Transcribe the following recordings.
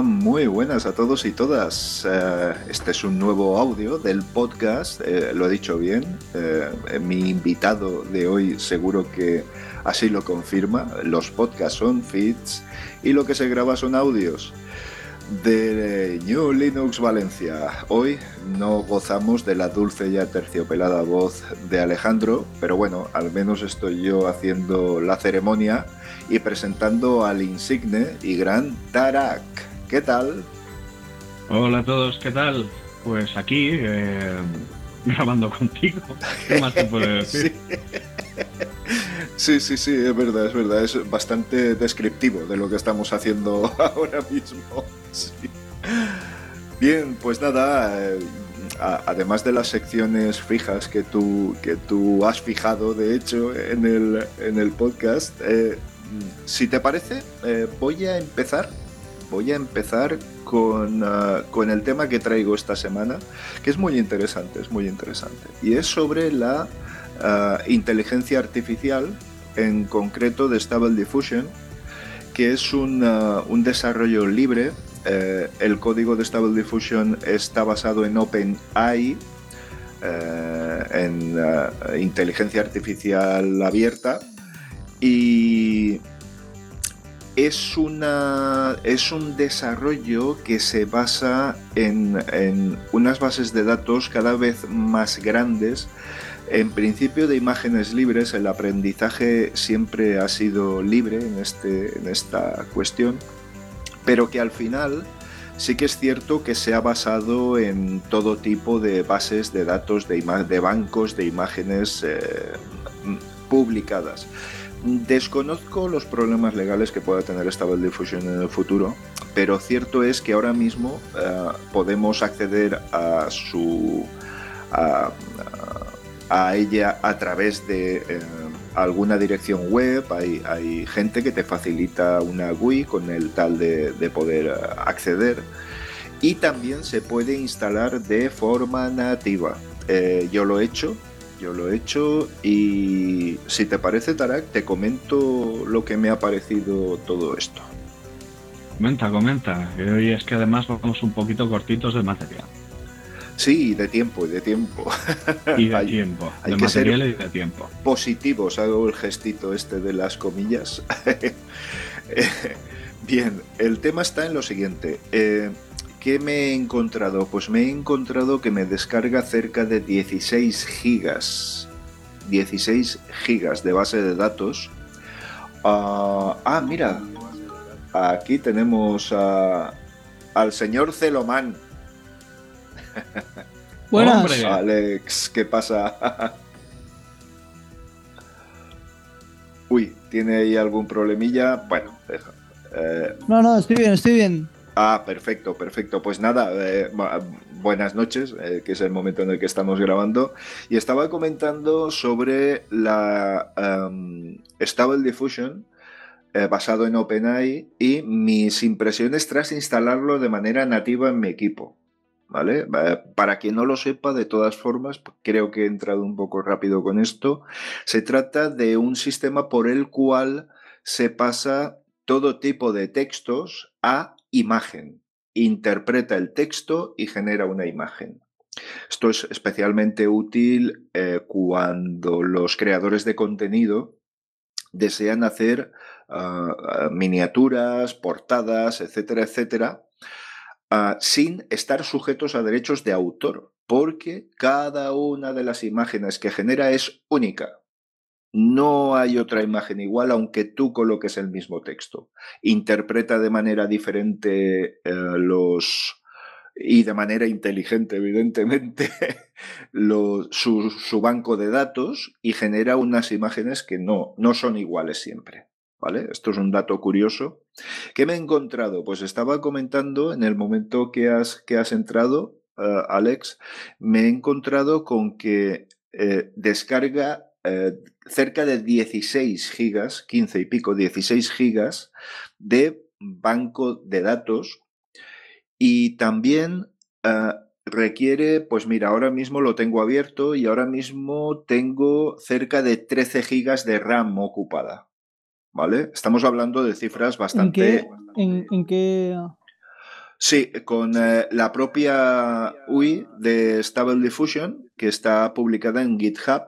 Muy buenas a todos y todas. Eh, este es un nuevo audio del podcast, eh, lo he dicho bien. eh, mi invitado de hoy seguro que así lo confirma. Los podcasts son feeds y lo que se graba son audios de New Linux Valencia. Hoy no gozamos de la dulce y aterciopelada voz de Alejandro, pero bueno, al menos estoy yo haciendo la ceremonia y presentando al insigne y gran Tarak. ¿Qué tal? Hola a todos, ¿qué tal? Pues aquí, eh, grabando contigo. ¿Qué más te puedo decir? Sí, sí, sí, es verdad, es verdad. Es bastante descriptivo de lo que estamos haciendo ahora mismo. Sí. Bien, pues nada, eh, además de las secciones fijas que tú, que tú has fijado, de hecho, en el, en el podcast, eh, si te parece, eh, voy a empezar. Voy a empezar con, ah, con el tema que traigo esta semana, que es muy interesante, es muy interesante. Y es sobre la ah, inteligencia artificial, en concreto de Stable Diffusion, que es un, ah, un desarrollo libre. Eh, el código de Stable Diffusion está basado en OpenAI, eh, en inteligencia artificial abierta, y es, una, es un desarrollo que se basa en, en unas bases de datos cada vez más grandes. En principio de imágenes libres, el aprendizaje siempre ha sido libre en, este, en esta cuestión, pero que al final sí que es cierto que se ha basado en todo tipo de bases de datos, de, de bancos de imágenes eh, publicadas. Desconozco los problemas legales que pueda tener Stable Diffusion en el futuro, pero cierto es que ahora mismo eh, podemos acceder a su a, ella a través de eh, alguna dirección web. Hay, gente que te facilita una GUI con el tal de, de poder eh, acceder. Y también se puede instalar de forma nativa. Yo lo he hecho, yo lo he hecho y si te parece, Tarak, te comento lo que me ha parecido todo esto. Comenta, comenta. hoy es que además vamos un poquito cortitos de material. Sí, de tiempo, y de tiempo. Y de Hay- tiempo. hay de que ser- material y de tiempo. positivos, hago el gestito este de las comillas. Eh, Bien, el tema está en lo siguiente. Eh, ¿Qué me he encontrado? Pues me he encontrado que me descarga cerca de 16 gigas. 16 gigas de base de datos. Ah, ah, mira. Aquí tenemos a- al señor Celomán. Buenas. Hombre. Alex, ¿qué pasa? Uy, ¿tiene ahí algún problemilla? Bueno, deja. Eh, No, no, estoy bien, estoy bien. Ah, perfecto, perfecto. Pues nada, eh, bu- buenas noches, eh, que es el momento en el que estamos grabando. Y estaba comentando sobre la em, Stable Diffusion eh, basado en OpenAI y mis impresiones tras instalarlo de manera nativa en mi equipo. ¿Vale? Para quien no lo sepa, de todas formas, creo que he entrado un poco rápido con esto. Se trata de un sistema por el cual se pasa todo tipo de textos a imagen. Interpreta el texto y genera una imagen. Esto es especialmente útil eh, cuando los creadores de contenido desean hacer ah, miniaturas, portadas, etcétera, etcétera, ah, sin estar sujetos a derechos de autor, porque cada una de las imágenes que genera es única. No hay otra imagen igual aunque tú coloques el mismo texto. Interpreta de manera diferente eh, los, y de manera inteligente, evidentemente, su, su banco de datos y genera unas imágenes que no, no son iguales siempre. ¿vale? Esto es un dato curioso. ¿Qué me he encontrado? Pues estaba comentando en el momento que has, que has entrado, eh, Alex, me he encontrado con que eh, descarga eh, cerca de 16 gigas, 15 y pico, 16 gigas de banco de datos y también requiere, pues mira, ahora mismo lo tengo abierto y ahora mismo tengo cerca de 13 gigas de RAM ocupada. ¿Vale? Estamos hablando de cifras bastante... ¿En qué? Sí, con eh, la propia UI de Stable Diffusion, que está publicada en GitHub,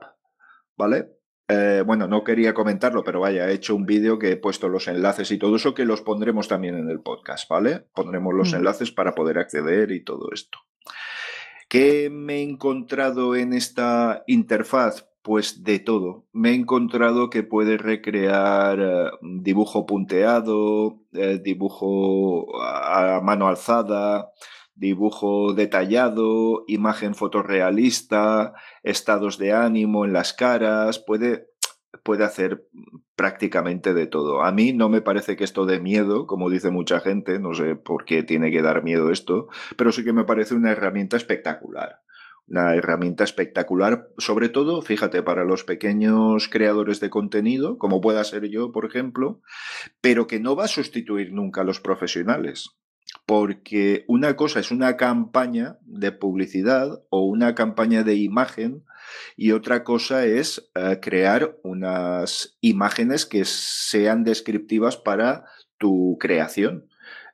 ¿vale? Eh, bueno, no quería comentarlo, pero vaya, he hecho un vídeo que he puesto los enlaces y todo eso que los pondremos también en el podcast, ¿vale? Pondremos los mm. enlaces para poder acceder y todo esto. ¿Qué me he encontrado en esta interfaz? Pues de todo. Me he encontrado que puede recrear eh, dibujo punteado, eh, dibujo a mano alzada, dibujo detallado, imagen fotorrealista, estados de ánimo en las caras, puede, puede hacer prácticamente de todo. A mí no me parece que esto dé miedo, como dice mucha gente, no sé por qué tiene que dar miedo esto, pero sí que me parece una herramienta espectacular una herramienta espectacular, sobre todo, fíjate, para los pequeños creadores de contenido, como pueda ser yo, por ejemplo, pero que no va a sustituir nunca a los profesionales. Porque una cosa es una campaña de publicidad o una campaña de imagen y otra cosa es eh, crear unas imágenes que sean descriptivas para tu creación.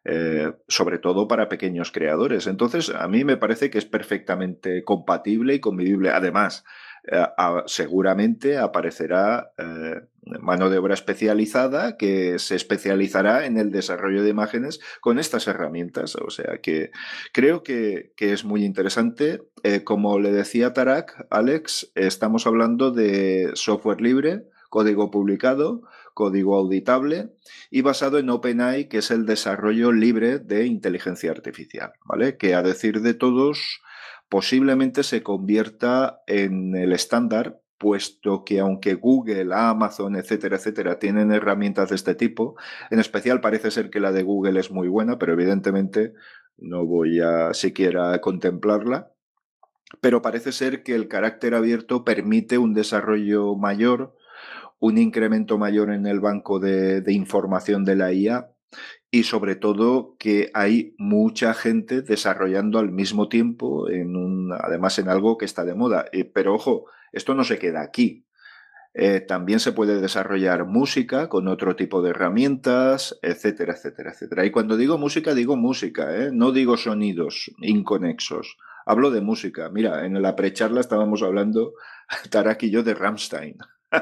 Eh, sobre todo para pequeños creadores. Entonces, a mí me parece que es perfectamente compatible y convivible. Además, eh, seguramente aparecerá eh, mano de obra especializada que se especializará en el desarrollo de imágenes con estas herramientas. O sea que creo que, que es muy interesante. como le decía Tarak, Alex, estamos hablando de software libre, código publicado, código auditable y basado en OpenAI, que es el desarrollo libre de inteligencia artificial, ¿vale? Que a decir de todos, posiblemente se convierta en el estándar puesto que aunque Google, Amazon, etcétera, etcétera, tienen herramientas de este tipo, en especial parece ser que la de Google es muy buena, pero evidentemente no voy a siquiera contemplarla. Pero parece ser que el carácter abierto permite un desarrollo mayor un incremento mayor en el banco de, información de la IA y sobre todo que hay mucha gente desarrollando al mismo tiempo, en un, además en algo que está de moda. Eh, pero ojo, esto no se queda aquí. Eh, también se puede desarrollar música con otro tipo de herramientas, etcétera, etcétera, etcétera. Y cuando digo música, digo música, ¿eh? no digo sonidos inconexos. Hablo de música. Mira, en la precharla estábamos hablando, Tarak y yo, de Rammstein.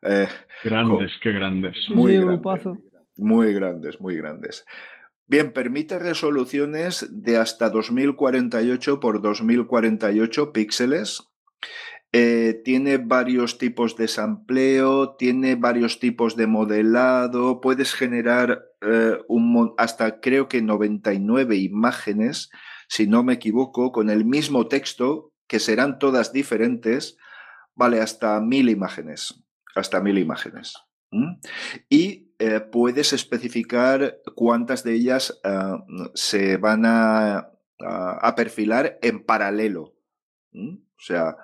Eh, grandes, qué grandes. Muy, grandes, muy grandes, muy grandes. Bien, permite resoluciones de hasta 2048 por 2048 píxeles. Eh, tiene varios tipos de sampleo, tiene varios tipos de modelado, puedes generar eh, un, hasta creo que 99 imágenes, si no me equivoco, con el mismo texto, que serán todas diferentes, vale, hasta mil imágenes hasta mil imágenes. Y eh, puedes especificar cuántas de ellas ah, se van a, perfilar en paralelo. O sea,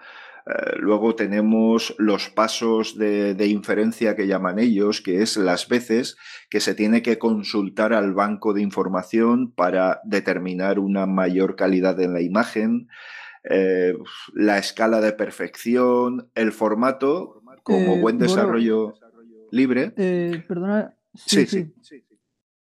eh, luego tenemos los pasos de, de, inferencia que llaman ellos, que es las veces que se tiene que consultar al banco de información para determinar una mayor calidad en la imagen, eh, la escala de perfección, el formato como eh, buen desarrollo libre. Eh, perdona. Sí, sí.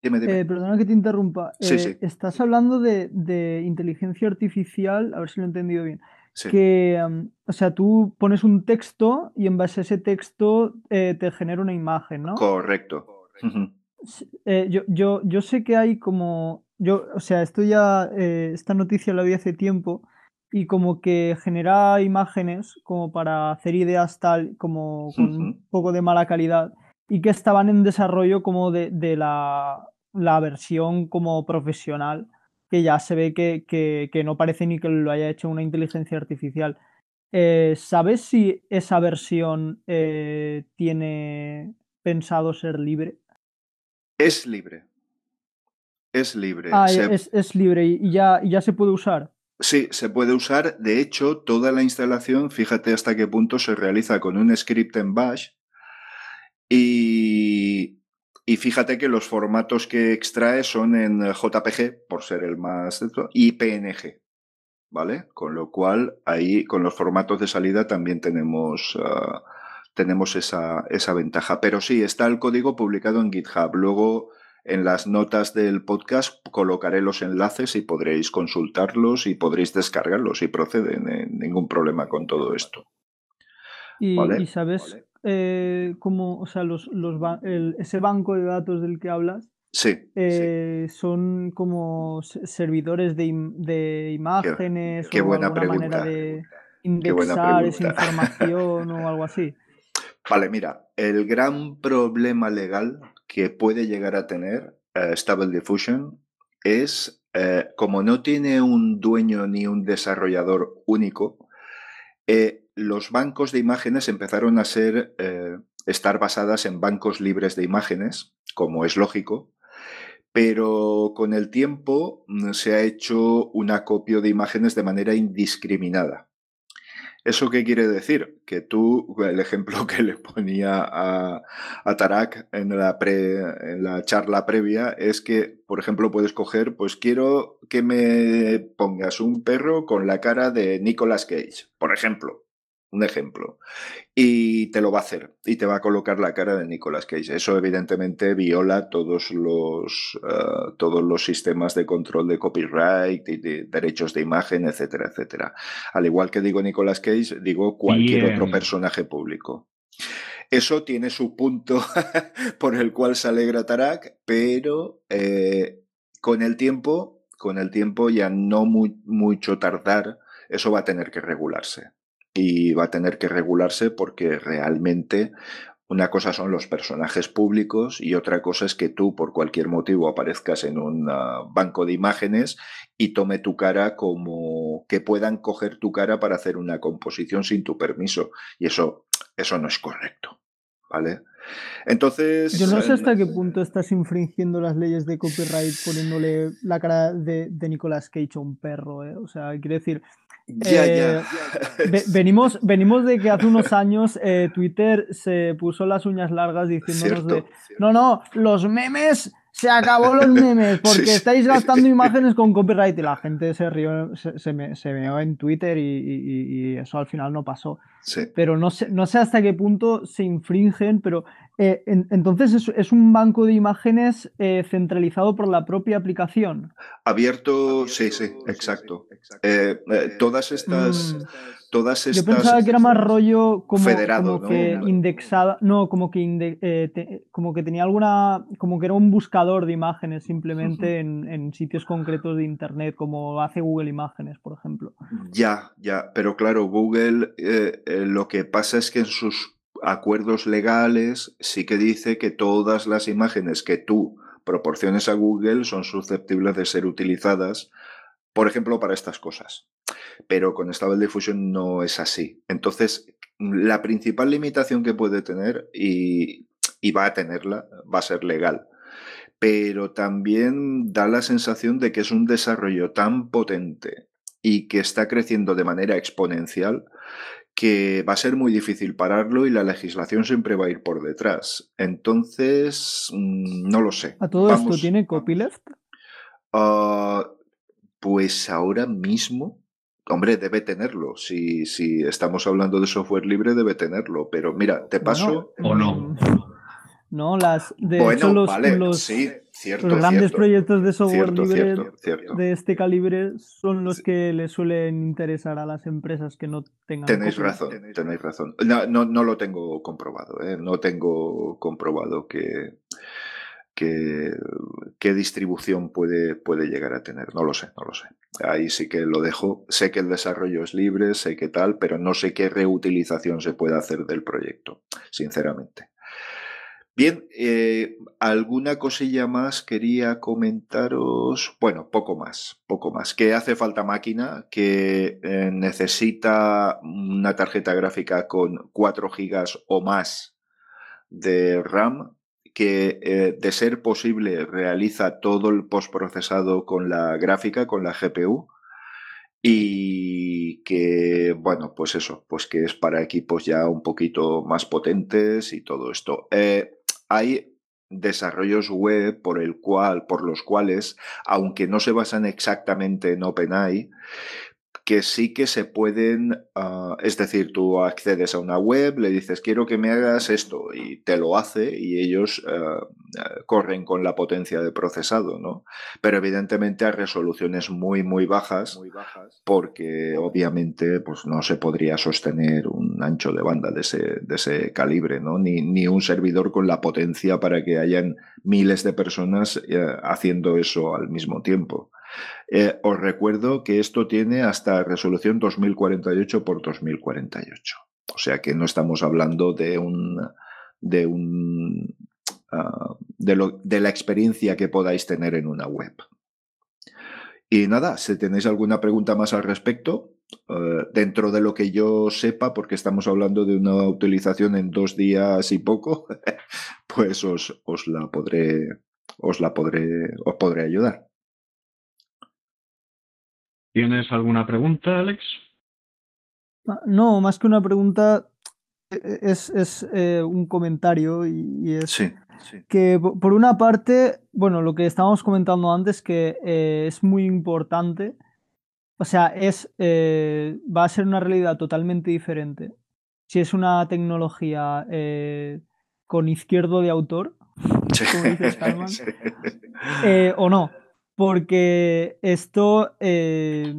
Eh, perdona que te interrumpa. estás hablando de, inteligencia artificial, a ver si lo he entendido bien. Que, o sea, tú pones un texto y en base a ese texto te genera una imagen, ¿no? Correcto. yo, yo, yo sé que hay como. Yo, o sea, esto ya. esta noticia la vi hace tiempo y como que genera imágenes como para hacer ideas tal, como con un poco de mala calidad y que estaban en desarrollo como de, la, la, versión como profesional, que ya se ve que, que, no parece ni que lo haya hecho una inteligencia artificial. Eh, ¿Sabes si esa versión eh, tiene pensado ser libre? Es libre. Es libre. Ah, es, libre y ya, ya se puede usar. Sí, se puede usar. De hecho, toda la instalación, fíjate hasta qué punto se realiza con un script en Bash. Y, y fíjate que los formatos que extrae son en JPG, por ser el más... y PNG. ¿Vale? Con lo cual, ahí, con los formatos de salida también tenemos... Ah, tenemos esa, esa ventaja. Pero sí, está el código publicado en GitHub. Luego en las notas del podcast colocaré los enlaces y podréis consultarlos y podréis descargarlos y proceden. Eh, ningún problema con todo esto. ¿Y, sabes eh, cómo, o sea, los, los ese banco de datos del que hablas? Sí, eh, Son como servidores de, de imágenes qué, o buena pregunta. manera de indexar esa información o algo así. Vale, mira, el gran problema legal que puede llegar a tener eh, Stable Diffusion es, como no tiene un dueño ni un desarrollador único, eh, los bancos de imágenes empezaron a ser, estar basadas en bancos libres de imágenes, como es lógico, pero con el tiempo mm, se ha hecho un acopio de imágenes de manera indiscriminada. ¿Eso qué quiere decir? Que tú, el ejemplo que le ponía a, Tarak en la, en la charla previa es que, por ejemplo, puedes coger, pues quiero que me pongas un perro con la cara de Nicolas Cage, por ejemplo un ejemplo, y te lo va a hacer y te va a colocar la cara de Nicolas Cage. Eso evidentemente viola todos los, eh, todos los sistemas de control de copyright y de derechos de imagen, etcétera, etcétera. Al igual que digo Nicolas Cage, digo cualquier otro personaje público. Eso tiene su punto por el cual se alegra Tarak, pero eh, con el tiempo, con el tiempo ya no muy, mucho tardar, eso va a tener que regularse y va a tener que regularse porque realmente una cosa son los personajes públicos y otra cosa es que tú por cualquier motivo aparezcas en un ah, banco de imágenes y tome tu cara como que puedan coger tu cara para hacer una composición sin tu permiso y eso eso no es correcto, ¿vale? Entonces. Yo no sé hasta qué punto estás infringiendo las leyes de copyright poniéndole la cara de, de Nicolas Cage a un perro, ¿eh? O sea, quiero decir, ya, ya. Eh, venimos, venimos de que hace unos años eh, Twitter se puso las uñas largas diciéndonos de no, no, los memes, se acabó los memes porque estáis gastando imágenes con copyright y la gente se rió, se, me, se en Twitter y, eso al final no pasó. Pero no sé, no sé hasta qué punto se infringen, pero eh, entonces es, un banco de imágenes eh, centralizado por la propia aplicación. Abierto, sí, sí, exacto. Eh, todas estas... Mm. Todas estas... Yo pensaba que era más rollo como, que indexada, no, como que, como que tenía alguna, como que era un buscador de imágenes simplemente en, en, sitios concretos de Internet, como hace Google Imágenes, por ejemplo. Ya, ya, pero claro, Google lo que pasa es que en sus acuerdos legales sí que dice que todas las imágenes que tú proporciones a Google son susceptibles de ser utilizadas, por ejemplo, para estas cosas. Pero con Stable Diffusion no es así. Entonces, la principal limitación que puede tener, y, y va a tenerla, va a ser legal. Pero también da la sensación de que es un desarrollo tan potente y que está creciendo de manera exponencial que va a ser muy difícil pararlo y la legislación siempre va a ir por detrás. Entonces, mm, no lo sé. ¿A todo esto tiene copyleft? Ah, pues ahora mismo, hombre, debe tenerlo. Si, si estamos hablando de software libre, debe tenerlo. Pero mira, te paso. o no. No, las de bueno, los, vale, sí, cierto, los grandes proyectos de software libre de este calibre son los que le suelen interesar a las empresas que no tengan. Tenéis razón, tenéis razón. No, no, lo tengo comprobado, ¿eh? no tengo comprobado que, que, qué distribución puede, puede llegar a tener. No lo sé, no lo sé. Ahí sí que lo dejo. Sé que el desarrollo es libre, sé que tal, pero no sé qué reutilización se puede hacer del proyecto, sinceramente. Bien, eh, alguna cosilla más quería comentaros. Bueno, poco más, poco más. Que hace falta máquina, que eh, necesita una tarjeta gráfica con 4 gigas o más de RAM que eh, de ser posible realiza todo el postprocesado con la gráfica, con la GPU y que, bueno, pues eso, pues que es para equipos ya un poquito más potentes y todo esto. Hay desarrollos web por el cual, por los cuales, aunque no se basan exactamente en OpenAI, que sí que se pueden, ah, es decir, tú accedes a una web, le dices quiero que me hagas esto y te lo hace y ellos ah, corren con la potencia de procesado, ¿no? Pero evidentemente a resoluciones muy, muy bajas, porque obviamente pues no se podría sostener un ancho de banda de ese, de ese calibre, ¿no? Ni, ni un servidor con la potencia para que hayan miles de personas eh, haciendo eso al mismo tiempo. Eh, os recuerdo que esto tiene hasta resolución 2048 por 2048. O sea que no estamos hablando de un de un ah, de, la experiencia que podáis tener en una web. Y nada, si tenéis alguna pregunta más al respecto, eh, dentro de lo que yo sepa, porque estamos hablando de una utilización en dos días y poco, pues os, os la podré, os la podré, os podré ayudar. ¿Tienes alguna pregunta, Alex? Ah, no, más que una pregunta, e, e, es, eh, un comentario y, es que por una parte, bueno, lo que estábamos comentando antes, que eh, es muy importante, o sea, es, eh, va a ser una realidad totalmente diferente si es una tecnología con izquierdo de autor, como dices, o no porque esto eh,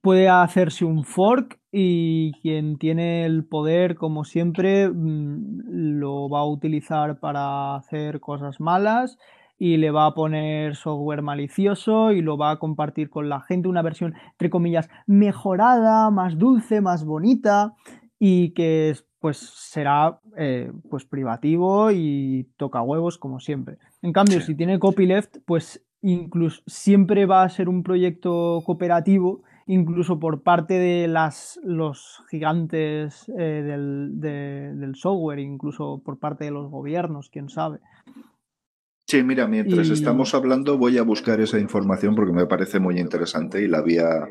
puede hacerse un fork y quien tiene el poder, como siempre, mm, lo va a utilizar para hacer cosas malas y le va a poner software malicioso y lo va a compartir con la gente, una versión, entre comillas, mejorada, más dulce, más bonita y que pues será eh, pues privativo y toca huevos como siempre. En cambio, si tiene copyleft, pues incluso siempre va a ser un proyecto cooperativo, incluso por parte de las, los gigantes eh, del, software, incluso por parte de los gobiernos, quién sabe. Sí, mira, mientras estamos hablando voy a buscar esa información porque me parece muy interesante y la había,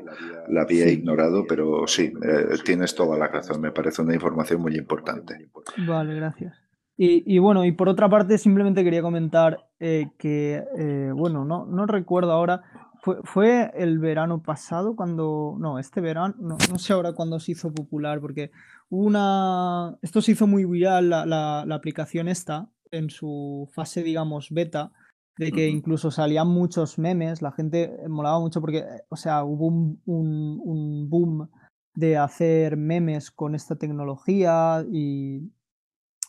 la había ignorado, pero sí, eh, tienes toda la razón, me parece una información muy importante. Vale, gracias. Y, bueno, y por otra parte, simplemente quería comentar eh, que, eh, bueno, no, no recuerdo ahora, fue, fue, el verano pasado cuando, no, este verano, no, no, sé ahora cuándo se hizo popular, porque una, esto se hizo muy viral, la, la, aplicación esta, en su fase, digamos, beta, de que incluso salían muchos memes, la gente molaba mucho porque, o sea, hubo un, un, un boom de hacer memes con esta tecnología y,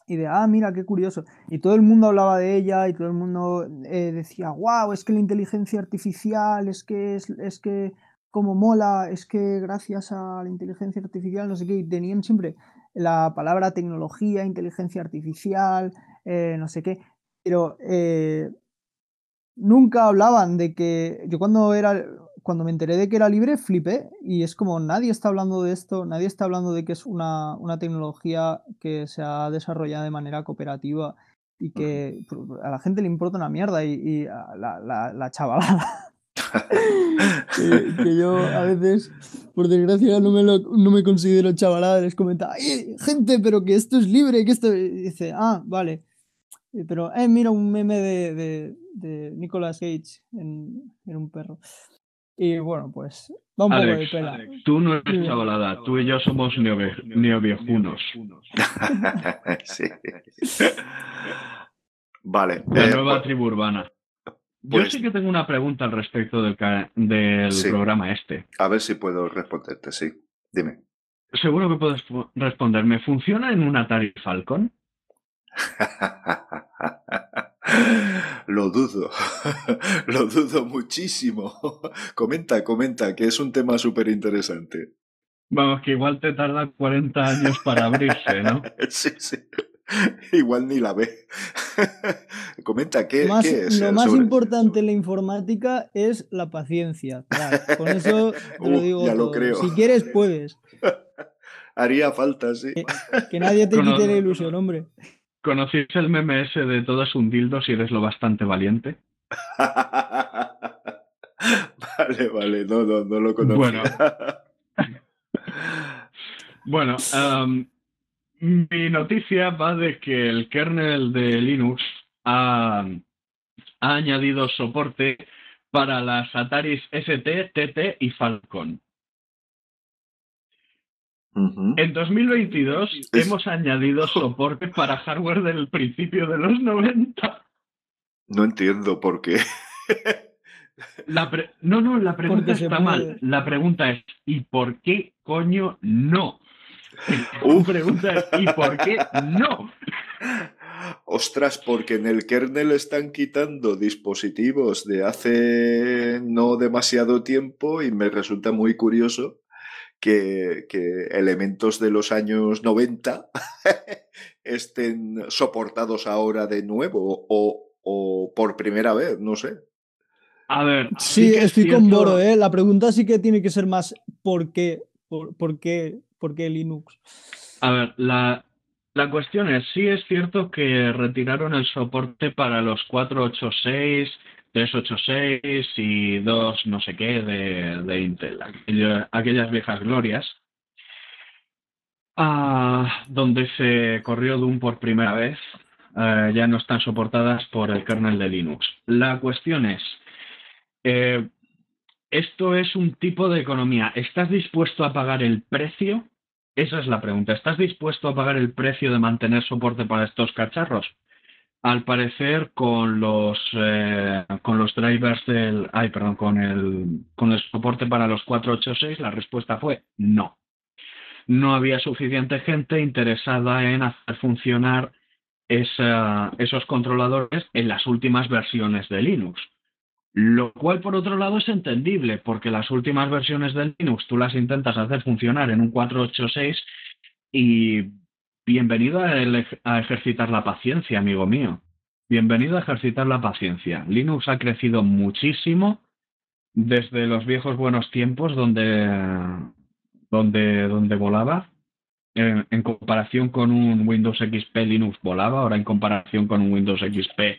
y de, ah, mira, qué curioso. Y todo el mundo hablaba de ella y todo el mundo eh, decía, wow, es que la inteligencia artificial, es que, es, es que, como mola, es que gracias a la inteligencia artificial, no sé qué, y tenían siempre la palabra tecnología, inteligencia artificial, eh, no sé qué, pero eh, nunca hablaban de que yo cuando era cuando me enteré de que era libre, flipé. Y es como nadie está hablando de esto, nadie está hablando de que es una, tecnología que se ha desarrollado de manera cooperativa y que a la gente le importa una mierda. Y, la, la, chavalada. que, yo a veces, por desgracia, no me, no me considero chavalada. Les comenta, gente, pero que esto es libre, que esto. dice, ah, vale. Pero, eh, mira un meme de, de, Nicolas Cage en, en un perro. Y bueno, pues vamos a ver pela. tú no eres chavalada, tú y yo somos neoviejunos. sí. Vale. La eh, nueva pues tribu urbana. Yo pues sí que tengo una pregunta al respecto del, del programa este. A ver si puedo responderte, sí. Dime. Seguro que puedes responderme. ¿Funciona en un Atari Falcon? Lo dudo, lo dudo muchísimo. Comenta, comenta, que es un tema súper interesante. Vamos, que igual te tarda 40 años para abrirse, ¿no? sí, sí. Igual ni la ve. Comenta, ¿qué, es? Lo más importante en la informática es la paciencia. con eso te lo digo. Ya lo creo. Si quieres, puedes. Haría falta, sí. Que, nadie te quite la ilusión, hombre. ¿Conocéis el meme ese de todo es un dildo si eres lo bastante valiente? vale, vale, no, no, no lo conocía. Bueno, bueno mi noticia va de que el kernel de Linux ha, ha añadido soporte para las Ataris ST, TT y Falcon. En 2022 hemos añadido soporte para hardware del principio de los 90. No entiendo por qué. No, no, la pregunta está mal. La pregunta es, ¿y por qué coño no? La pregunta es, ¿y por qué no? Ostras, porque en el kernel están quitando dispositivos de hace no demasiado tiempo y me resulta muy curioso que, elementos de los años 90 estén soportados ahora de nuevo o, por primera vez, no sé. A ver. Sí, estoy con Boro, ¿eh? La pregunta sí que tiene que ser más ¿por qué? ¿Por, qué? ¿Por qué Linux? A ver, la, la cuestión es, sí es cierto que retiraron el soporte para los 486, 386 y 2 no sé qué de, Intel, aquellas viejas glorias, ah, donde se corrió Doom por primera vez, eh, ya no están soportadas por el kernel de Linux. La cuestión es, eh, esto es un tipo de economía, ¿estás dispuesto a pagar el precio? Esa es la pregunta. ¿Estás dispuesto a pagar el precio de mantener soporte para estos cacharros? Al parecer, con los eh, con los drivers del. Ay, perdón, con el, soporte para los 486, la respuesta fue no. No había suficiente gente interesada en hacer funcionar esos controladores en las últimas versiones de Linux. Lo cual, por otro lado, es entendible, porque las últimas versiones del Linux tú las intentas hacer funcionar en un 486 y bienvenido a, ejercitar la paciencia, amigo mío. Bienvenido a ejercitar la paciencia. Linux ha crecido muchísimo desde los viejos buenos tiempos donde, donde, donde volaba. En, en, comparación con un Windows XP, Linux volaba. Ahora, en comparación con un Windows XP,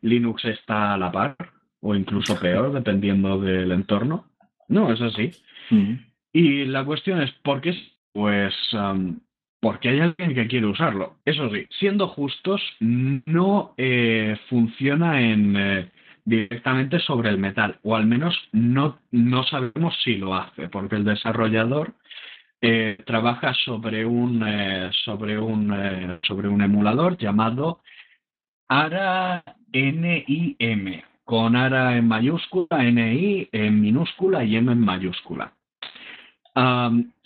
Linux está a la par o incluso peor, dependiendo del entorno. No, es así. Mm. Y la cuestión es, ¿por qué? Pues porque hay alguien que quiere usarlo. Eso sí, siendo justos, no eh, funciona en, eh, directamente sobre el metal, o al menos no, no sabemos si lo hace, porque el desarrollador eh, trabaja sobre un, sobre, un, sobre un emulador llamado ARA NIM con ARA en mayúscula, NI en minúscula y M en mayúscula.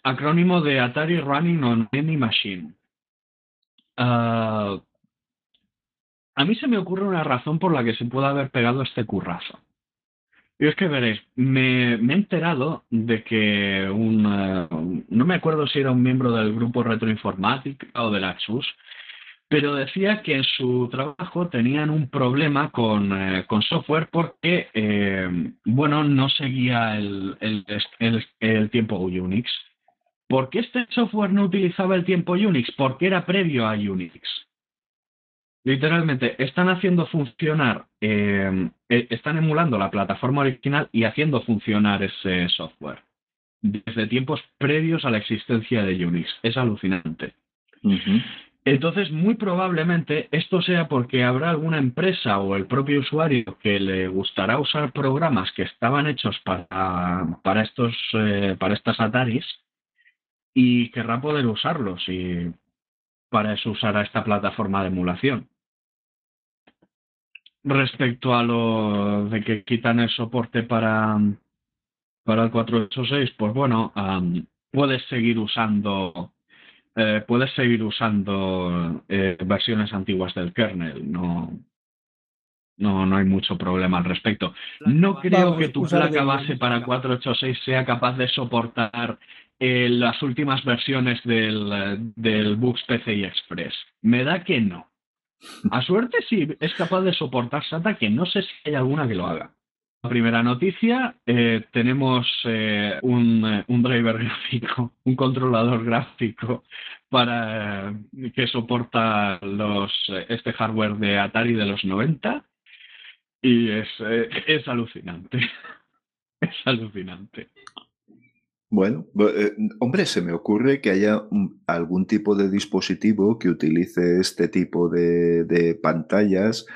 Acrónimo de Atari Running on Any Machine. Ah, a mí se me ocurre una razón por la que se puede haber pegado este currazo. Y es que veréis, me, he enterado de que un, eh, no me acuerdo si era un miembro del grupo Retroinformática o de la XUS, pero decía que en su trabajo tenían un problema con, eh, software porque, eh, bueno, no seguía el, el, tiempo Unix. ¿Por qué este software no utilizaba el tiempo Unix? Porque era previo a Unix. Literalmente, están haciendo funcionar, eh, están emulando la plataforma original y haciendo funcionar ese software desde tiempos previos a la existencia de Unix. Es alucinante. Entonces, muy probablemente esto sea porque habrá alguna empresa o el propio usuario que le gustará usar programas que estaban hechos para, para, estos, eh, para estas Ataris y querrá poder usarlos y para eso usará esta plataforma de emulación. Respecto a lo de que quitan el soporte para, para el 486, pues bueno, puedes seguir usando eh, puedes seguir usando eh, versiones antiguas del kernel, no, no, no hay mucho problema al respecto. No creo que tu placa base para 486 sea capaz de soportar eh, las últimas versiones del, del Bux PCI Express. Me da que no. A suerte sí es capaz de soportar SATA, que no sé si hay alguna que lo haga. primera noticia. Eh, tenemos eh, un, un, driver gráfico, un controlador gráfico para que soporta los, este hardware de Atari de los 90 y es, es alucinante. es alucinante. Bueno, eh, hombre, se me ocurre que haya algún tipo de dispositivo que utilice este tipo de, de, pantallas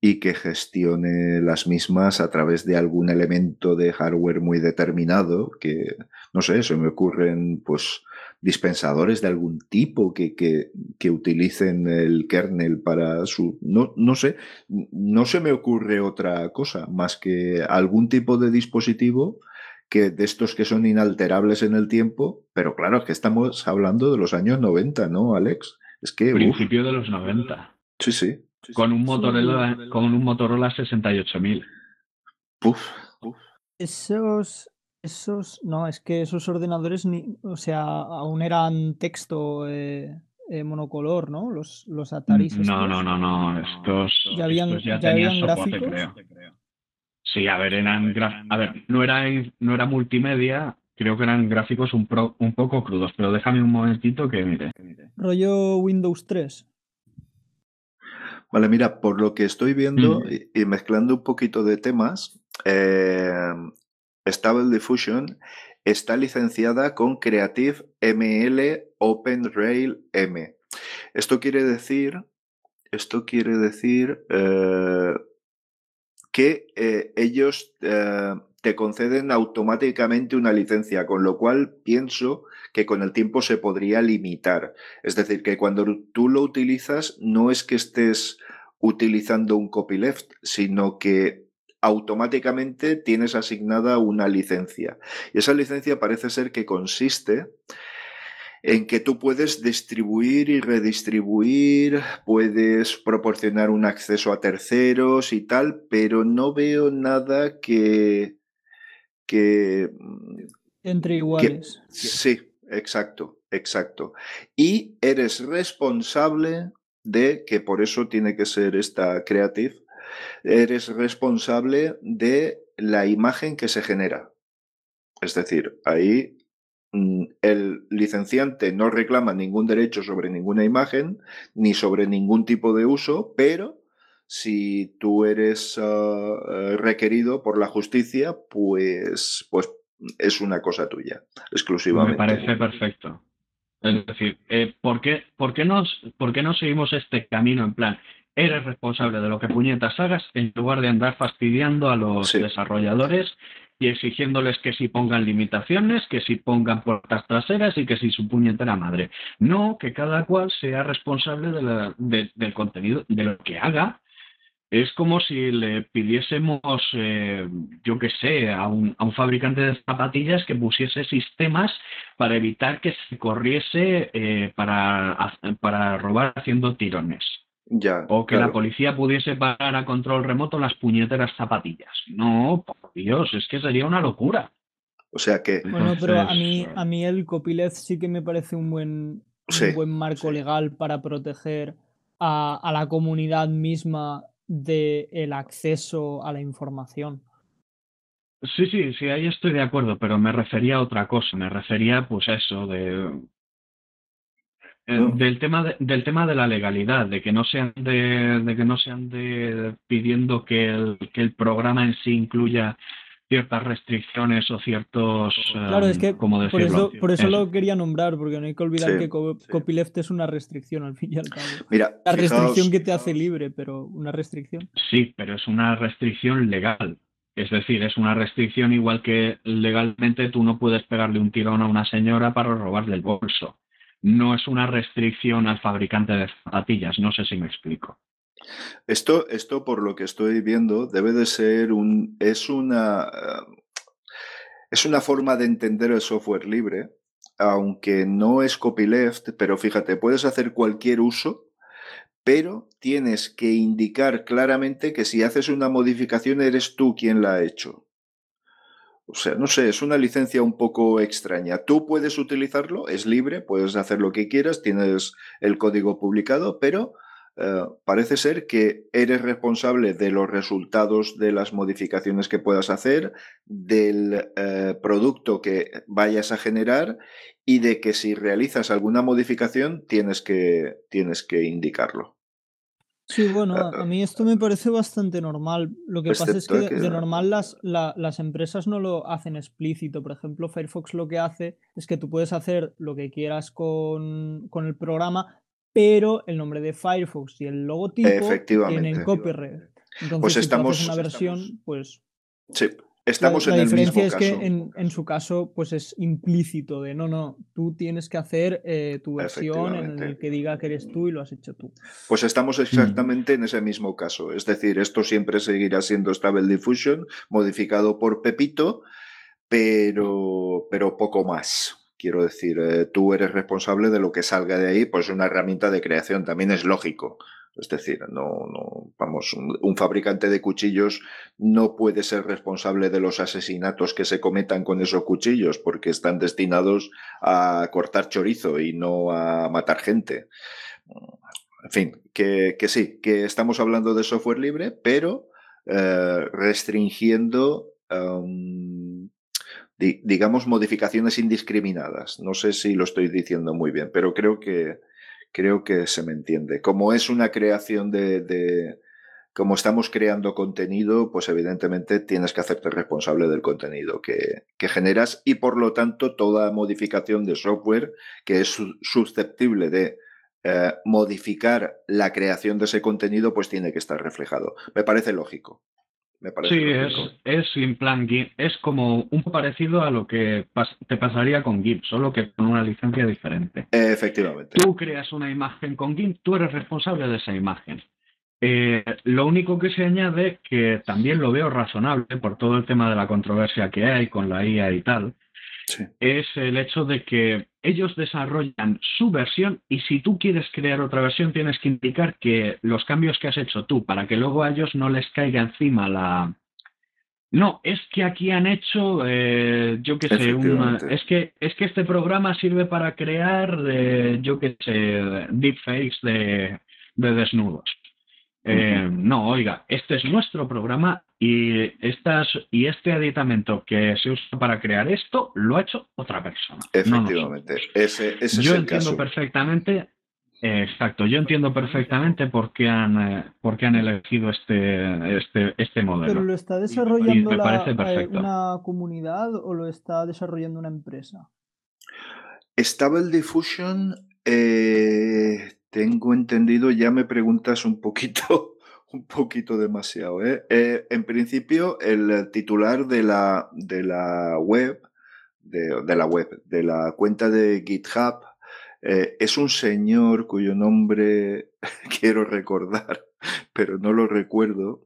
y que gestione las mismas a través de algún elemento de hardware muy determinado, que, no sé, se me ocurren, pues, dispensadores de algún tipo que, que, que utilicen el kernel para su... No, no sé, no se me ocurre otra cosa más que algún tipo de dispositivo que de estos que son inalterables en el tiempo, pero claro, es que estamos hablando de los años 90, ¿no, Alex? Es que... Principio de los 90. Sí, sí. Con un Motorola, con un Motorola 68000. Uf, uf. Esos, esos, no, es que esos ordenadores, ni, o sea, aún eran texto eh, eh, monocolor, ¿no? Los, los Ataris. No, no, no, no, estos ya habían, estos ya, ya tenían habían soporte, gráficos. creo. Sí, a ver, eran a ver, no era, no era multimedia, creo que eran gráficos un, pro, un poco crudos, pero déjame un momentito que mire. Rollo Windows 3. Vale, mira, por lo que estoy viendo Mm. y, y mezclando un poquito de temas, eh, Stable Diffusion está licenciada con Creative ML Open Rail M. Esto quiere decir, esto quiere decir eh, que eh, ellos eh, te conceden automáticamente una licencia, con lo cual pienso que con el tiempo se podría limitar. Es decir, que cuando tú lo utilizas no es que estés utilizando un copyleft, sino que automáticamente tienes asignada una licencia. Y esa licencia parece ser que consiste en que tú puedes distribuir y redistribuir, puedes proporcionar un acceso a terceros y tal, pero no veo nada que... que Entre que- iguales. sí, exacto, exacto. Y eres responsable de, que por eso tiene que ser esta Creative, eres responsable de la imagen que se genera. Es decir, ahí mm, el licenciante no reclama ningún derecho sobre ninguna imagen ni sobre ningún tipo de uso, pero si tú eres eh, requerido por la justicia, pues, pues es una cosa tuya, Me exclusivamente. parece perfecto. Es decir, eh, ¿por, qué, por, qué nos, ¿por qué no seguimos este camino en plan, eres responsable de lo que puñetas hagas en lugar de andar fastidiando a los Sí. desarrolladores y exigiéndoles que si pongan limitaciones, que si pongan puertas traseras y que si su puñetera madre? No, que cada cual sea responsable de la- de- del contenido, de lo que haga. Es como si le pidiésemos, eh, yo qué sé, a un, a un fabricante de zapatillas que pusiese sistemas para evitar que se corriese eh, para, para robar haciendo tirones. Ya, O que la policía pudiese parar a control remoto las puñeteras zapatillas. No, por Dios, es que sería una locura. O sea que, Bueno, pero a mí, a mí el copyleft sí que me parece un buen, un buen marco sí. legal para proteger a, a la comunidad misma del acceso a la información. Sí, sí, sí, ahí estoy de acuerdo, pero me refería a otra cosa, me refería pues a eso de eh, del tema de, del tema de la legalidad, de que no sean de, de que no sean de pidiendo que el, que el programa en sí incluya ciertas restricciones o ciertos Claro, es em, que ¿cómo por eso, por eso Eso. lo quería nombrar, porque no hay que olvidar Sí, que co- sí. copyleft es una restricción al fin y al cabo. mira, La fijaos- restricción que te hace libre, pero una restricción. Sí, pero es una restricción legal. Es decir, es una restricción igual que legalmente tú no puedes pegarle un tirón a una señora para robarle el bolso. No es una restricción al fabricante de zapatillas, no sé si me explico. Esto, esto, por lo que estoy viendo, debe de ser un. Es una. eh, es una forma de entender el software libre, aunque no es copyleft, pero fíjate, puedes hacer cualquier uso, pero tienes que indicar claramente que si haces una modificación eres tú quien la ha hecho. O sea, no sé, es una licencia un poco extraña. Tú puedes utilizarlo, es libre, puedes hacer lo que quieras, tienes el código publicado, pero eh, parece ser que eres responsable de los resultados de las modificaciones que puedas hacer, del eh, producto que vayas a generar y de que si realizas alguna modificación tienes que, tienes que indicarlo. Sí, bueno, a mí esto me parece bastante normal. Lo que pasa es que, de normal las, las empresas no lo hacen explícito. Por ejemplo, Firefox lo que hace es que tú puedes hacer lo que quieras con, con el programa, pero el nombre de Firefox y el logotipo tienen copyright. Entonces, pues estamos, si una versión, pues. Sí, estamos en el mismo caso. La diferencia es que en, su caso, pues es implícito de no, no, tú tienes que hacer eh, tu versión en el que diga que eres tú y lo has hecho tú. Pues estamos exactamente en ese mismo caso. Es decir, esto siempre seguirá siendo Stable Diffusion, modificado por Pepito, pero, pero poco más. Quiero decir, eh, tú eres responsable de lo que salga de ahí, pues una herramienta de creación también es lógico. Es decir, no, no, vamos, un, fabricante de cuchillos no puede ser responsable de los asesinatos que se cometan con esos cuchillos, porque están destinados a cortar chorizo y no a matar gente. En fin, que, sí, que estamos hablando de software libre, pero eh, restringiendo um, digamos, modificaciones indiscriminadas. No sé si lo estoy diciendo muy bien, pero creo que, creo que se me entiende. Como es una creación de, como estamos creando contenido, pues evidentemente tienes que hacerte responsable del contenido que, generas y por lo tanto toda modificación de software que es susceptible de eh, modificar la creación de ese contenido, pues tiene que estar reflejado. Me parece lógico sí, es, es plan GIMP, es como un poco parecido a lo que te pasaría con GIMP, solo que con una licencia diferente. Efectivamente. Tú creas una imagen con GIMP, tú eres responsable de esa imagen. Eh, lo único que se añade, que también lo veo razonable por todo el tema de la controversia que hay con la IA y tal, es el hecho de que ellos desarrollan su versión y si tú quieres crear otra versión tienes que indicar que los cambios que has hecho tú para que luego a ellos no les caiga encima la... No, es que aquí han hecho, eh, yo qué sé, es que es que este programa sirve para crear, eh, yo qué sé, deepfakes de, de desnudos. Eh, no, oiga, este es nuestro programa y, estas, y este aditamento que se usa para crear esto lo ha hecho otra persona. Efectivamente, ese, ese, Yo es el entiendo perfectamente, exacto, yo entiendo perfectamente por qué han, eh, por qué han elegido este, este, este modelo. ¿Pero lo está desarrollando la, eh, una comunidad o lo está desarrollando una empresa? Stable Diffusion eh, tengo entendido, ya me preguntas un poquito, un poquito demasiado. ¿eh? Eh, en principio, el titular de la, de la web, de, la web, de la cuenta de GitHub, eh, es un señor cuyo nombre quiero recordar, pero no lo recuerdo.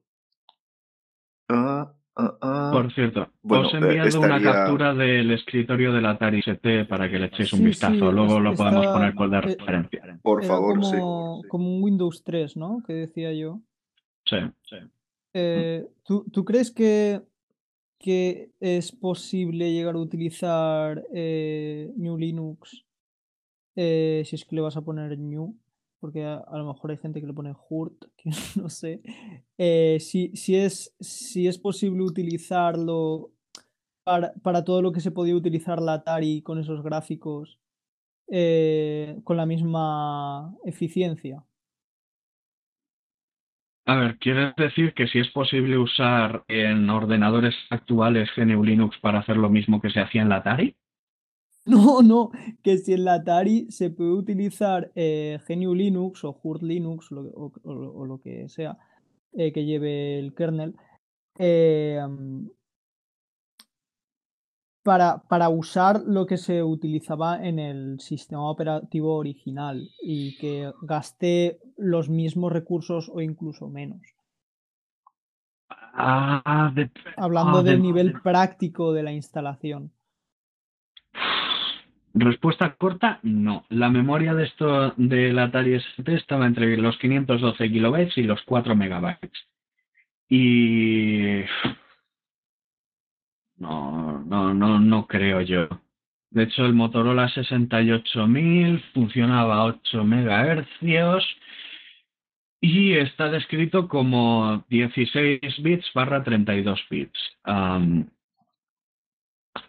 Ah, Ah, ah. Por cierto, os he eh, enviado una captura del escritorio del Atari ST para que le echéis un vistazo. Luego lo podemos poner de eh, referencia. Por favor, como, Como un Windows 3, ¿no? Que decía yo. Sí, sí. Eh, ¿tú, crees que, es posible llegar a utilizar New Linux si es que le vas a poner New? porque a, lo mejor hay gente que le pone Hurt, que no sé. Eh, si, es, si es posible utilizarlo para, todo lo que se podía utilizar la Atari con esos gráficos eh, con la misma eficiencia. A ver, ¿quieres decir que si es posible usar en ordenadores actuales GNU Linux para hacer lo mismo que se hacía en la Atari? No, no, que si en la Atari se puede utilizar eh, GNU Linux o Hurt Linux o, lo que sea eh, que lleve el kernel eh, para, para, usar lo que se utilizaba en el sistema operativo original y que gaste los mismos recursos o incluso menos. Ah, Hablando ah, del nivel práctico de la instalación. Respuesta corta, no. La memoria de esto del Atari ST estaba entre los 512 kilobytes y los 4 megabytes. Y no, no, no, no creo yo. De hecho, el Motorola 68000 funcionaba a 8 megahercios y está descrito como 16 bits barra 32 bits.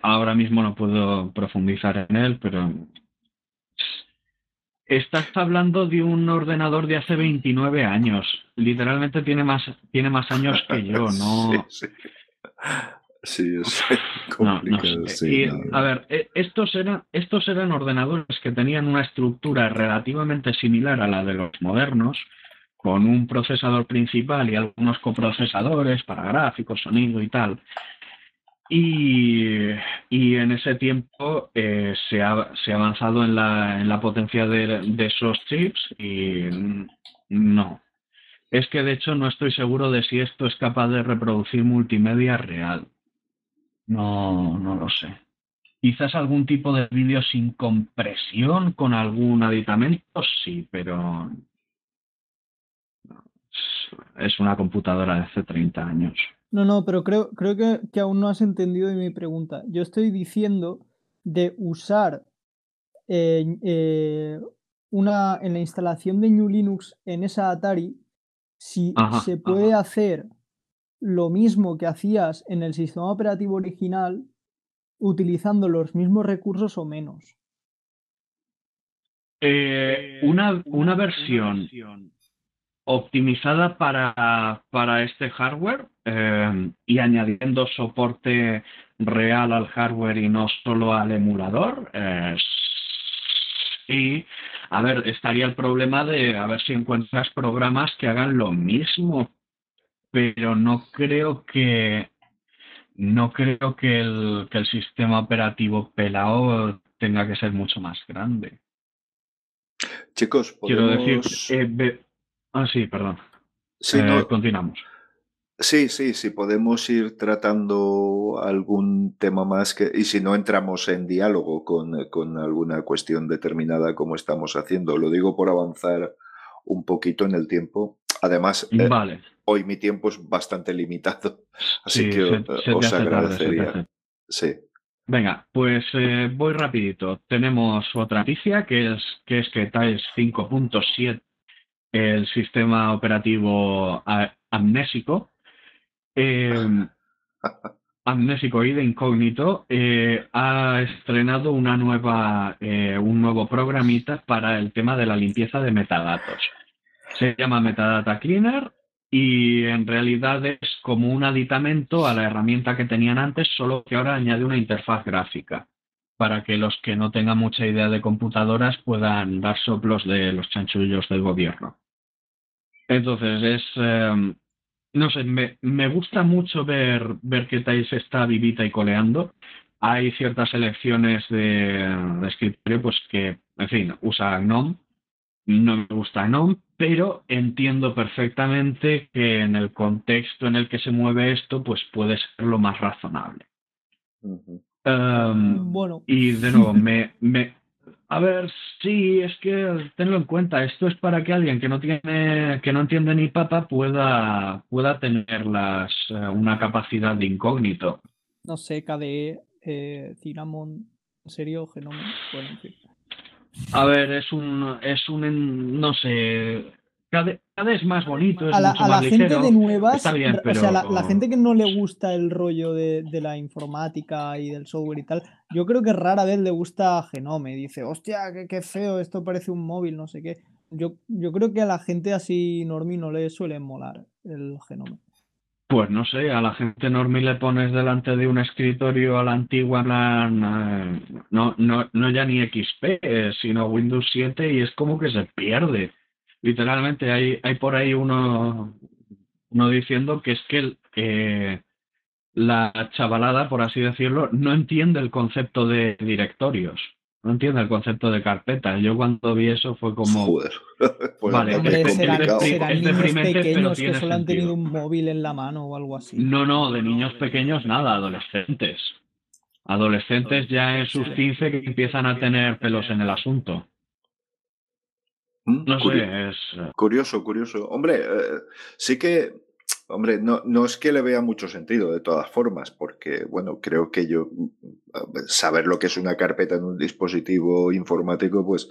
ahora mismo no puedo profundizar en él, pero estás hablando de un ordenador de hace 29 años. Literalmente tiene más, tiene más años que yo, ¿no? Sí, sí. Es complicado. a ver, e, estos eran, estos eran ordenadores que tenían una estructura relativamente similar a la de los modernos, con un procesador principal y algunos coprocesadores para gráficos, sonido y tal. Y, en ese tiempo eh, se, ha, se, ha, avanzado en la, en la potencia de, de, esos chips y no. Es que de hecho no estoy seguro de si esto es capaz de reproducir multimedia real. No, no lo sé. Quizás algún tipo de vídeo sin compresión con algún aditamento, sí, pero es una computadora de hace 30 años. No, no, pero creo, creo que, aún no has entendido mi pregunta. Yo estoy diciendo de usar eh, eh, una, en la instalación de New Linux en esa Atari, si se puede hacer lo mismo que hacías en el sistema operativo original utilizando los mismos recursos o menos. Eh, una, una, versión optimizada para, para este hardware eh, y añadiendo soporte real al hardware y no solo al emulador. Y, a ver, estaría el problema de a ver si encuentras programas que hagan lo mismo, pero no creo que no creo que el, que el sistema operativo pelado tenga que ser mucho más grande. Chicos, quiero decir, eh, Ah, sí, perdón. Sí, eh, continuamos. Sí, sí, sí, podemos ir tratando algún tema más que, y si no entramos en diálogo con, con alguna cuestión determinada como estamos haciendo. Lo digo por avanzar un poquito en el tiempo. Además, eh, vale. Hoy mi tiempo es bastante limitado, así que os agradecería. sí. Venga, pues eh, voy rapidito. Tenemos otra noticia que es que es que Tiles 5.7 el sistema operativo amnésico, eh, amnésico y de incógnito, eh, ha estrenado una nueva, eh, un nuevo programita para el tema de la limpieza de metadatos. Se llama Metadata Cleaner y en realidad es como un aditamento a la herramienta que tenían antes, solo que ahora añade una interfaz gráfica para que los que no tengan mucha idea de computadoras puedan dar soplos de los chanchullos del gobierno. Entonces, es. Em, no sé, me, me, gusta mucho ver, ver que Thais está vivita y coleando. Hay ciertas elecciones de, de escritorio pues que, en fin, usa GNOME. No me gusta GNOME, pero entiendo perfectamente que en el contexto en el que se mueve esto, pues puede ser lo más razonable. Em, bueno. Y de nuevo, me, me, a ver, sí, es que tenlo en cuenta, esto es para que alguien que no tiene, que no entiende ni papa pueda, pueda tener las, eh, una capacidad de incógnito. No sé, KDE, eh, Cinnamon, ¿en serio? Genome, bueno, en fin. A ver, es un, es un, no sé, cada, vez más bonito, es a la, mucho más gente de nuevas, o sea, la, gente que no le gusta el rollo de, la informática y del software y tal, yo creo que rara vez le gusta Genome. Dice, hostia, qué, feo, esto parece un móvil, no sé qué. Yo, yo creo que a la gente así normie no le suele molar el Genome. Pues no sé, a la gente normie le pones delante de un escritorio a la antigua, eh, no, no, no ya ni XP, sino Windows 7 y es como que se pierde literalmente hay, hay por ahí uno, uno diciendo que es que la chavalada, por así decirlo, no entiende el concepto de directorios. No entiende el concepto de carpeta. Yo cuando vi eso fue como. Joder. Pues vale, hombre, es, serán, pequeños que solo han tenido un móvil en la mano o algo así. No, no, de niños pequeños nada, adolescentes. Adolescentes ya en sus 15 que empiezan a tener pelos en el asunto. Mm, no sé, es... Eh, curioso, curioso. Hombre, eh, sí que, Hombre, no, no es que le vea mucho sentido de todas formas, porque, bueno, creo que yo saber lo que es una carpeta en un dispositivo informático, pues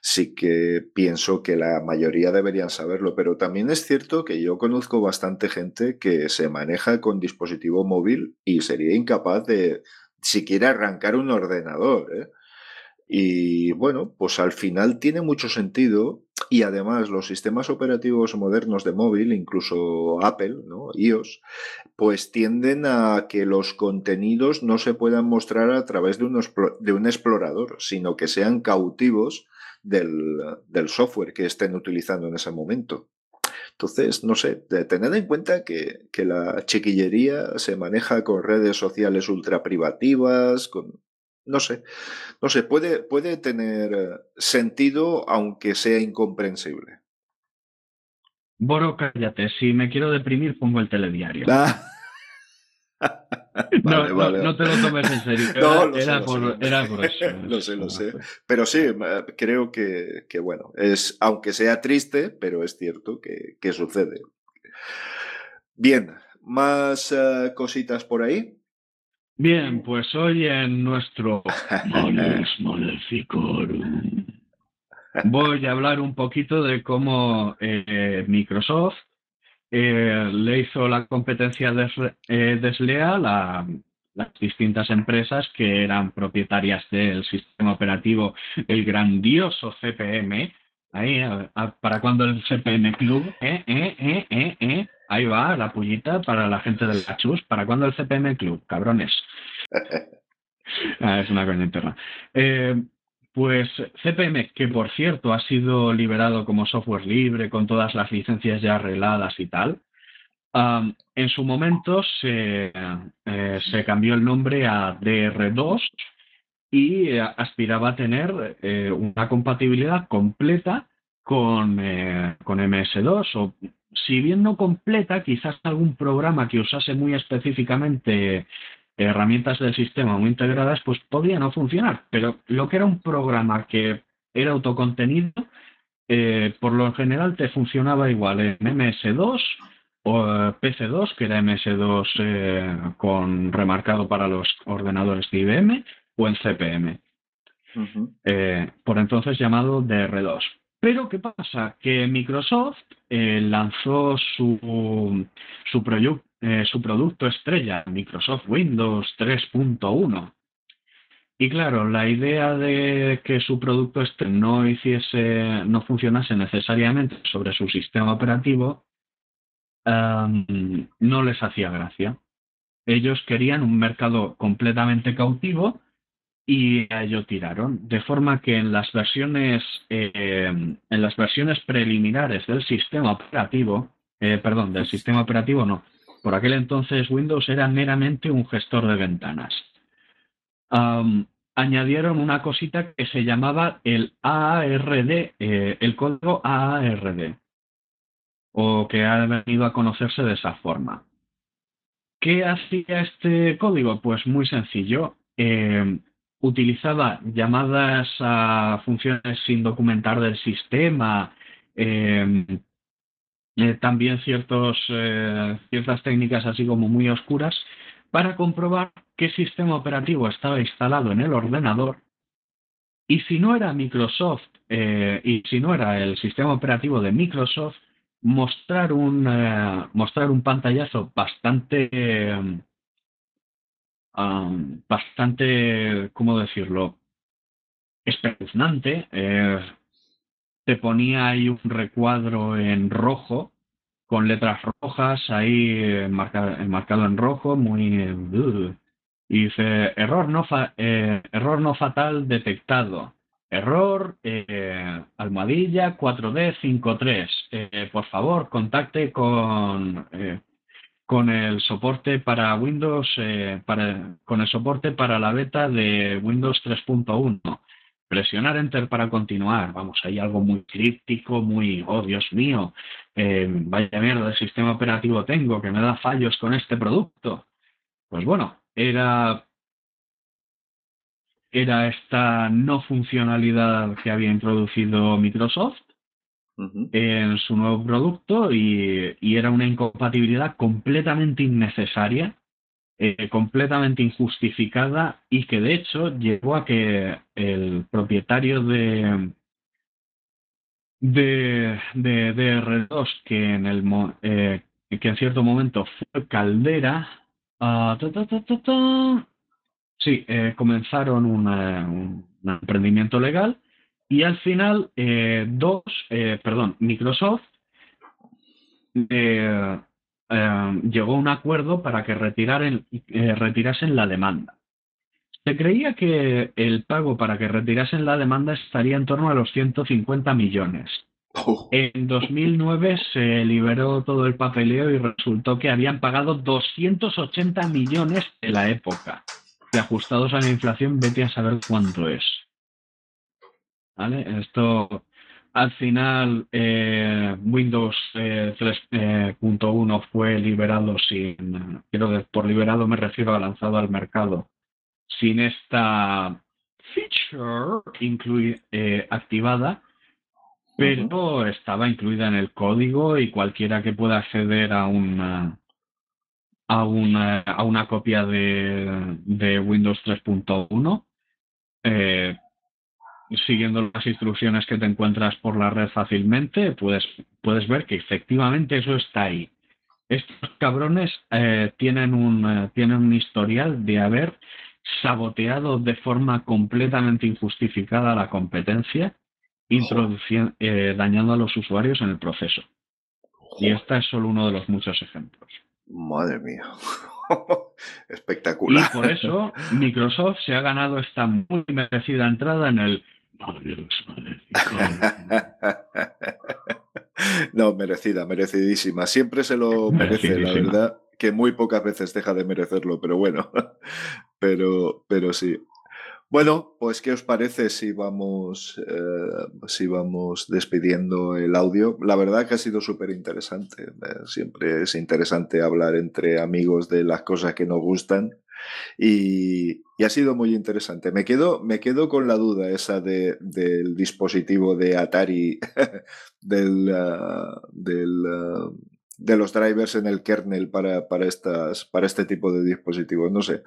sí que pienso que la mayoría deberían saberlo, pero también es cierto que yo conozco bastante gente que se maneja con dispositivo móvil y sería incapaz de siquiera arrancar un ordenador, ¿eh? Y bueno, pues al final tiene mucho sentido y además los sistemas operativos modernos de móvil, incluso Apple, ¿no? iOS, pues tienden a que los contenidos no se puedan mostrar a través de un, de un explorador, sino que sean cautivos del, del software que estén utilizando en ese momento. Entonces, no sé, tened en cuenta que, que, la chiquillería se maneja con redes sociales ultra privativas, con no sé, no sé, puede, puede tener eh, sentido aunque sea incomprensible. Boro, cállate, si me quiero deprimir pongo el telediario. Ah. no, te lo tomes en serio. Era, por, eso. lo sé, lo sé. Pero sí, creo que, que, bueno, es, aunque sea triste, pero es cierto que, que sucede. Bien, más uh, cositas por ahí. Bien, pues hoy en nuestro Maleficorum voy a hablar un poquito de cómo eh, Microsoft eh, le hizo la competencia eh, desleal a las distintas empresas que eran propietarias del sistema operativo, el grandioso CPM. Ahí, para cuando el CPM Club, eh, eh, eh, eh, eh Ahí va la pullita para la gente del Gachus. ¿Para cuándo el CPM Club? Cabrones. Ah, es una coña interna. Eh, pues CPM, que por cierto ha sido liberado como software libre con todas las licencias ya arregladas y tal, en su momento se, eh, se, cambió el nombre a DR2 y aspiraba a tener eh, una compatibilidad completa con, con MS2 o si bien no completa, quizás algún programa que usase muy específicamente herramientas del sistema muy integradas, pues podría no funcionar. Pero lo que era un programa que era autocontenido, eh, por lo general te funcionaba igual en MS2 o PC2, que era MS2 eh, con remarcado para los ordenadores de IBM, o en CPM. Eh, por entonces llamado DR2. Pero ¿qué pasa? Que Microsoft eh, lanzó su, su, eh, producto estrella, Microsoft Windows 3.1. Y claro, la idea de que su producto estrella no hiciese, no funcionase necesariamente sobre su sistema operativo, no les hacía gracia. Ellos querían un mercado completamente cautivo y a ello tiraron. De forma que en las versiones, eh, en las versiones preliminares del sistema operativo, eh, perdón, del sistema operativo no, por aquel entonces Windows era meramente un gestor de ventanas. añadieron una cosita que se llamaba el AARD, eh, el código AARD, o que ha venido a conocerse de esa forma. ¿Qué hacía este código? Pues muy sencillo utilizaba llamadas a funciones sin documentar del sistema, em, eh, también ciertos, eh, ciertas técnicas así como muy oscuras, para comprobar qué sistema operativo estaba instalado en el ordenador. Y si no era Microsoft eh, y si no era el sistema operativo de Microsoft, mostrar un, mostrar un pantallazo bastante bastante, ¿cómo decirlo?, espeluznante. Eh, te ponía ahí un recuadro en rojo, con letras rojas, ahí eh, marcado, en rojo, muy... Y dice, error no, eh, error no fatal detectado. Error, almohadilla 4D53. por favor, contacte con con el soporte para Windows, eh, para, con el soporte para la beta de Windows 3.1. Presionar Enter para continuar. Vamos, hay algo muy críptico, muy, oh Dios mío, eh, vaya mierda de sistema operativo tengo que me da fallos con este producto. Pues bueno, era, era esta no funcionalidad que había introducido Microsoft en su nuevo producto y, era una incompatibilidad completamente innecesaria, eh, completamente injustificada y que de hecho llevó a que el propietario de de, de, R2 que en el eh, que en cierto momento fue Caldera uh, sí eh, comenzaron un emprendimiento legal y al final, eh, dos, eh, perdón, Microsoft eh, llegó a un acuerdo para que retiraran, retirasen la demanda. Se creía que el pago para que retirasen la demanda estaría en torno a los 150 millones. En 2009 se liberó todo el papeleo y resultó que habían pagado 280 millones de la época. Y ajustados a la inflación, vete a saber cuánto es. Esto al final eh, Windows 3.1 eh, fue liberado sin, quiero por liberado me refiero a lanzado al mercado. Sin esta feature eh, activada, pero estaba incluida en el código y cualquiera que pueda acceder a una a una, a una copia de, de Windows 3.1 eh, siguiendo las instrucciones que te encuentras por la red fácilmente, puedes, puedes ver que efectivamente eso está ahí. Estos cabrones eh, tienen, un, eh, tienen un historial de haber saboteado de forma completamente injustificada la competencia, introduciendo, eh, dañando a los usuarios en el proceso. Y este es solo uno de los muchos ejemplos. Madre mía. Espectacular. Y por eso Microsoft se ha ganado esta muy merecida entrada en el no, merecida, merecidísima. Siempre se lo merece, la verdad, que muy pocas veces deja de merecerlo, pero bueno, pero, pero sí. Bueno, pues ¿qué os parece si vamos, eh, si vamos despidiendo el audio? La verdad que ha sido súper interesante. Eh, siempre es interesante hablar entre amigos de las cosas que nos gustan y, ha sido muy interesante. Me quedo, me quedo con la duda esa de, del dispositivo de Atari, del, ah, del, ah, de los drivers en el kernel para, para, estas, para este tipo de dispositivos. No sé,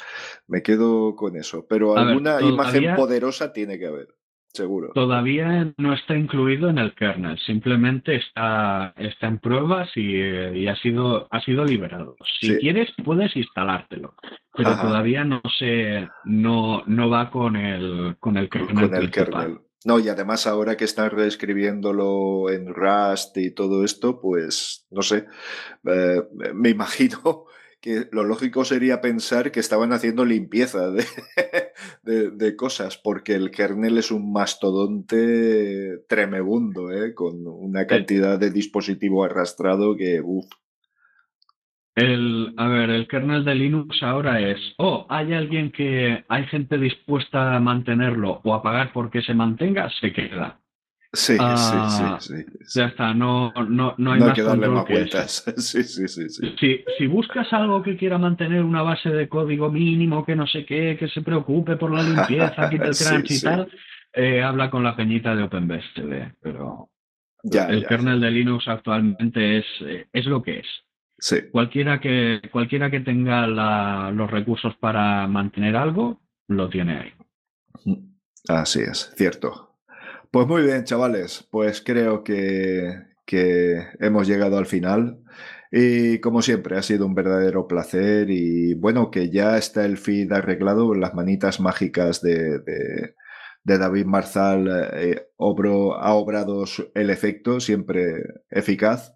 me quedo con eso. Pero alguna imagen poderosa tiene que haber. Seguro. Todavía no está incluido en el kernel, simplemente está, está en pruebas y, ha, sido, ha sido liberado. Si quieres, puedes instalártelo, pero todavía no se, no, no va con el, con el kernel. Con el kernel. No, y además ahora que están reescribiéndolo en Rust y todo esto, pues no sé, eh, me imagino que lo lógico sería pensar que estaban haciendo limpieza de, cosas, porque el kernel es un mastodonte tremebundo, ¿eh? con una cantidad de dispositivo arrastrado que, uff. El, a ver, el kernel de Linux ahora es, oh, hay alguien que, hay gente dispuesta a mantenerlo o a pagar porque se mantenga, se queda. Sí, sí, ah, sí, Ya está, no, no, no hay más que darle más vueltas. Sí, sí, sí, sí. Si, si, buscas algo que quiera mantener una base de código mínimo, que no sé qué, que se preocupe por la limpieza, quita el crunch y tal, eh, habla con la peñita de OpenBSD. Pero ya, el kernel de Linux actualmente es, eh, es lo que es. Sí. Cualquiera que, cualquiera que tenga los recursos para mantener algo, lo tiene ahí. Así es, cierto. Pues muy bien, chavales, pues creo que, hemos llegado al final. Y como siempre, ha sido un verdadero placer y bueno, que ya está el feed arreglado, las manitas mágicas de, de, David Marzal eh, ha obrado el efecto, siempre eficaz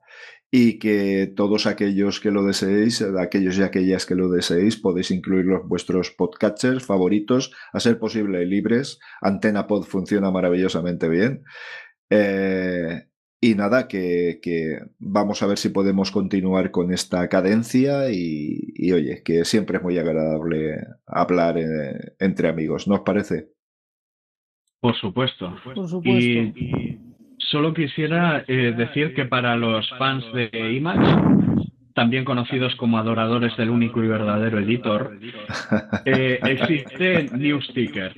y que todos aquellos que lo deseéis, aquellos y aquellas que lo deseéis, podéis incluirlos vuestros podcatchers favoritos, a ser posible libres. Antena Pod funciona maravillosamente bien. Eh, y nada, que, vamos a ver si podemos continuar con esta cadencia y, oye, que siempre es muy agradable hablar eh, entre amigos, ¿no os parece? Por supuesto. Por supuesto. Solo quisiera eh, decir que para los fans de IMAX, también conocidos como adoradores del único y verdadero editor, eh, existe Newsticker.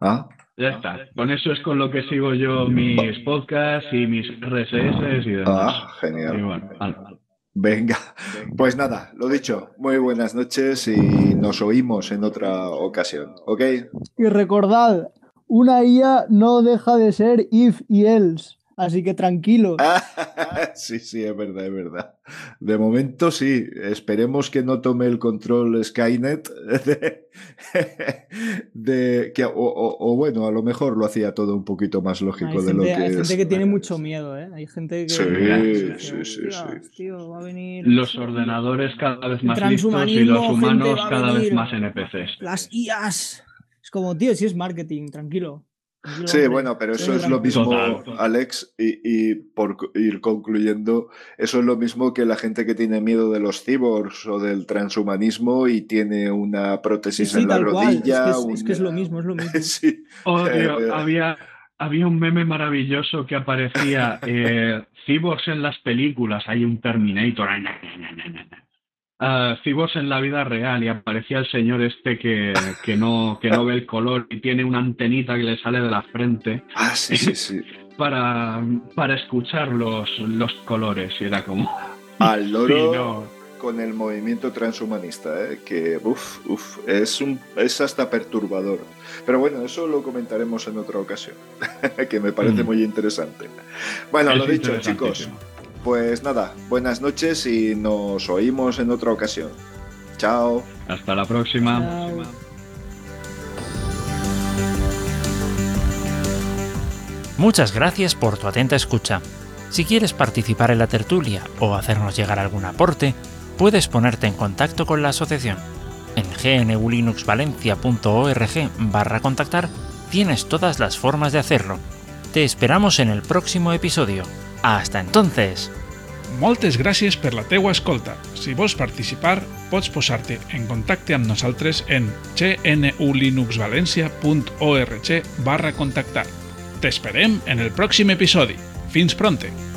Ah, ya está. Con eso es con lo que sigo yo mis podcasts y mis RSS y demás. Ah, genial. Venga, pues nada, lo dicho, muy buenas noches y nos oímos en otra ocasión, ¿ok? Y recordad, una IA no deja de ser if y else. Así que tranquilo. sí, sí, es verdad, es verdad. De momento sí. Esperemos que no tome el control Skynet de, que, o, bueno, a lo mejor lo hacía todo un poquito más lógico de lo que Hay gente que tiene mucho miedo, ¿eh? Hay gente que... Sí, sí, sí, los ordenadores cada vez más listos y los humanos cada vez más NPCs. Las IAs. Como, tío, si es marketing, tranquilo. Sí, bueno, pero eso es lo mismo, Alex, y, por ir concluyendo, eso es lo mismo que la gente que tiene miedo de los cyborgs o del transhumanismo y tiene una prótesis en la rodilla. Es que es, lo mismo, es lo mismo. sí. Oh, eh, había, había un meme maravilloso que aparecía, eh, cyborgs en las películas, hay un Terminator. Uh, en la vida real y aparecía el señor este que, que, no, que no ve el color y tiene una antenita que le sale de la frente. Ah, sí, sí, sí. Para, para escuchar los, los colores y era como... Al loro con el movimiento transhumanista, ¿eh? que uf, uf, es, un, es hasta perturbador. Pero bueno, eso lo comentaremos en otra ocasión, que me parece mm. muy interesante. Bueno, lo dicho, chicos. Pues nada, buenas noches y nos oímos en otra ocasión. Chao. Hasta la próxima. Muchas gracias por tu atenta escucha. Si quieres participar en la tertulia o hacernos llegar algún aporte, puedes ponerte en contacto con la asociación. En gnulinuxvalencia.org barra contactar tienes todas las formas de hacerlo. Te esperamos en el próximo episodio. Hasta entonces. Moltes gràcies per la teua escolta. Si vols participar, pots posar-te en contacte amb nosaltres en gnulinuxvalencia.org barra contactar. T'esperem en el pròxim episodi. Fins pronte!